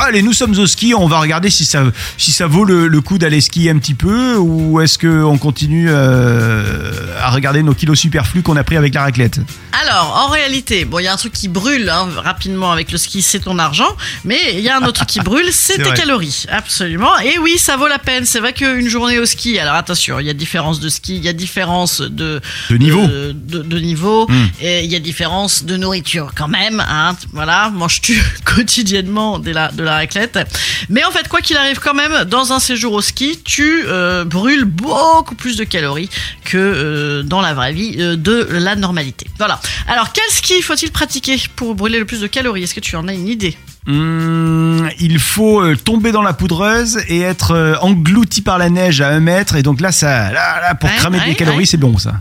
Allez, nous sommes au ski, on va regarder si ça, si ça vaut le, le coup d'aller skier un petit peu ou est-ce qu'on continue euh, à regarder nos kilos superflus qu'on a pris avec la raclette? Alors, en réalité, bon, il y a un truc qui brûle hein, rapidement avec le ski, c'est ton argent, mais il y a un autre truc qui brûle, c'est tes vrai. absolument. Et oui, ça vaut la peine. C'est vrai qu'une journée au ski, alors attention, il y a différence de ski, il y a différence de, De niveau. de, de- de niveau, Mm. et il y a différence de nourriture quand même. Hein, voilà, manges-tu quotidiennement de la, de la raclette. Mais en fait, quoi qu'il arrive quand même, dans un séjour au ski, tu euh, brûles beaucoup plus de calories que euh, dans la vraie vie euh, de la normalité. Voilà. Alors, quel ski faut-il pratiquer pour brûler le plus de calories? Est-ce que tu en as une idée? Hum, il faut euh, tomber dans la poudreuse et être euh, englouti par la neige à un mètre et donc là, ça, là, là, pour Ouais, cramer ouais, des calories, ouais. c'est bon ça.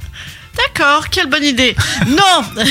D'accord, quelle bonne idée. Non,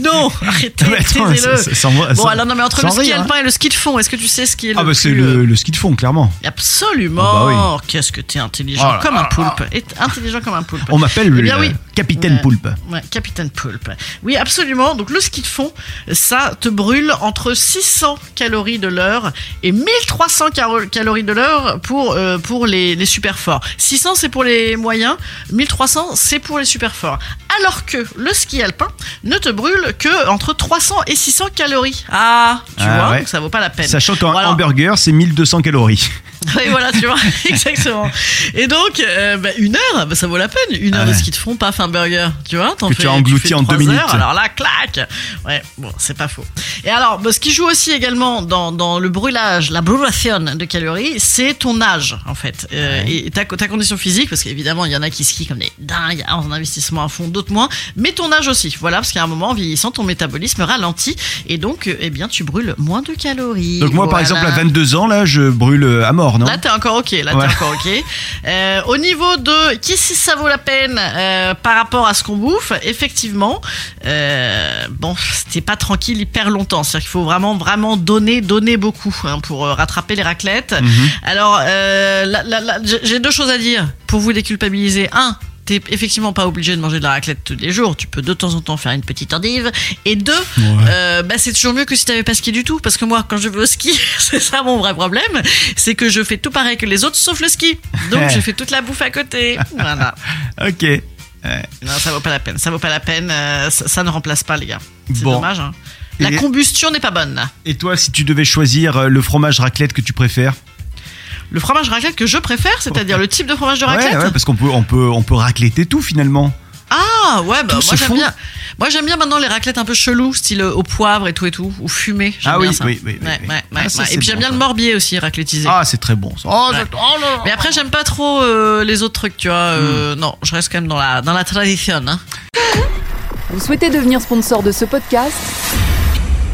non, arrêtez, Mais attends, sans- Bon, sans- alors non, mais entre le ski hein. alpin et le ski de fond, est-ce que tu sais ce qui est le Ah bah c'est plus, euh, le, le ski de fond, clairement. Absolument. Ah bah Qu'est-ce que t'es intelligent Oh comme un poulpe. Et intelligent comme un poulpe. On m'appelle Eh le bien, oui. capitaine Ouais. poulpe. Ouais, Capitaine Poulpe. Oui, absolument. Donc le ski de fond, ça te brûle entre 600 calories de l'heure et 1300 caro- calories de l'heure pour, euh, pour les, les super forts. 600 c'est pour les moyens, 1300 c'est pour les super forts. Alors que le ski alpin ne te brûle que entre 300 et 600 calories. Ah, tu Ah vois, ouais. donc ça vaut pas la peine. Sachant qu'un alors- hamburger, c'est 1200 calories. oui, voilà, tu vois, exactement. Et donc, euh, bah, une heure, bah, ça vaut la peine. Une heure Ouais. de ski de fond, paf, un burger. Tu vois, t'en Que fais, tu as englouti en deux minutes. heures, alors là, clac Ouais, bon, c'est pas faux. Et alors, bah, ce qui joue aussi également dans, dans le brûlage, la brûlation de calories, c'est ton âge, en fait. Euh, Ouais. Et ta, ta condition physique, parce qu'évidemment, il y en a qui skient comme des dingues, en investissement à fond, d'autres moins. Mais ton âge aussi. Voilà, parce qu'à un moment, en vieillissant, ton métabolisme ralentit. Et donc, euh, eh bien, tu brûles moins de calories. Donc moi, par exemple, à 22 ans, là, je brûle euh, à mort, non? Là, t'es encore ok. Là, Ouais. t'es encore ok. Euh, au niveau de qui si ça vaut la peine euh, par rapport à ce qu'on bouffe, effectivement, euh, bon, t'es pas tranquille hyper longtemps. C'est-à-dire qu'il faut vraiment, vraiment donner, donner beaucoup hein, pour euh, rattraper les raclettes. Mhm. Alors, euh, j'ai- deux choses à dire pour vous déculpabiliser. Un. T'es effectivement pas obligé de manger de la raclette tous les jours. Tu peux de temps en temps faire une petite endive. Et deux, Ouais. euh, bah, c'est toujours mieux que si t'avais pas ski du tout. Parce que moi, quand je vais au ski, c'est ça mon vrai problème. C'est que je fais tout pareil que les autres sauf le ski. Donc, je fais toute la bouffe à côté. Voilà. Ok. Non, ça vaut pas la peine. Ça vaut pas la peine. euh, ça, ça ne remplace pas, les gars. C'est Bon. dommage. Hein. La Et- combustion n'est pas bonne. Et toi, si tu devais choisir euh, le fromage raclette que tu préfères Le fromage raclette que je préfère, c'est-à-dire le type de fromage de raclette. Ouais, ouais, parce qu'on peut, on peut, on peut racletter tout finalement. Ah ouais, bah moi j'aime bien. Moi j'aime bien maintenant les raclettes un peu chelou, style euh, au poivre et tout et tout, ou fumé. Ah bien oui, ça. oui, oui, oui, Ouais, oui. ouais, Ah, ça, ouais. Et puis j'aime bon, bien ça. le morbier aussi raclettisé. Ah, c'est très bon. ça. Oh, oh là. Mais après j'aime pas trop euh, les autres trucs, tu vois. euh, Hmm. Non, je reste quand même dans la dans la tradition. Hein. Vous souhaitez devenir sponsor de ce podcast?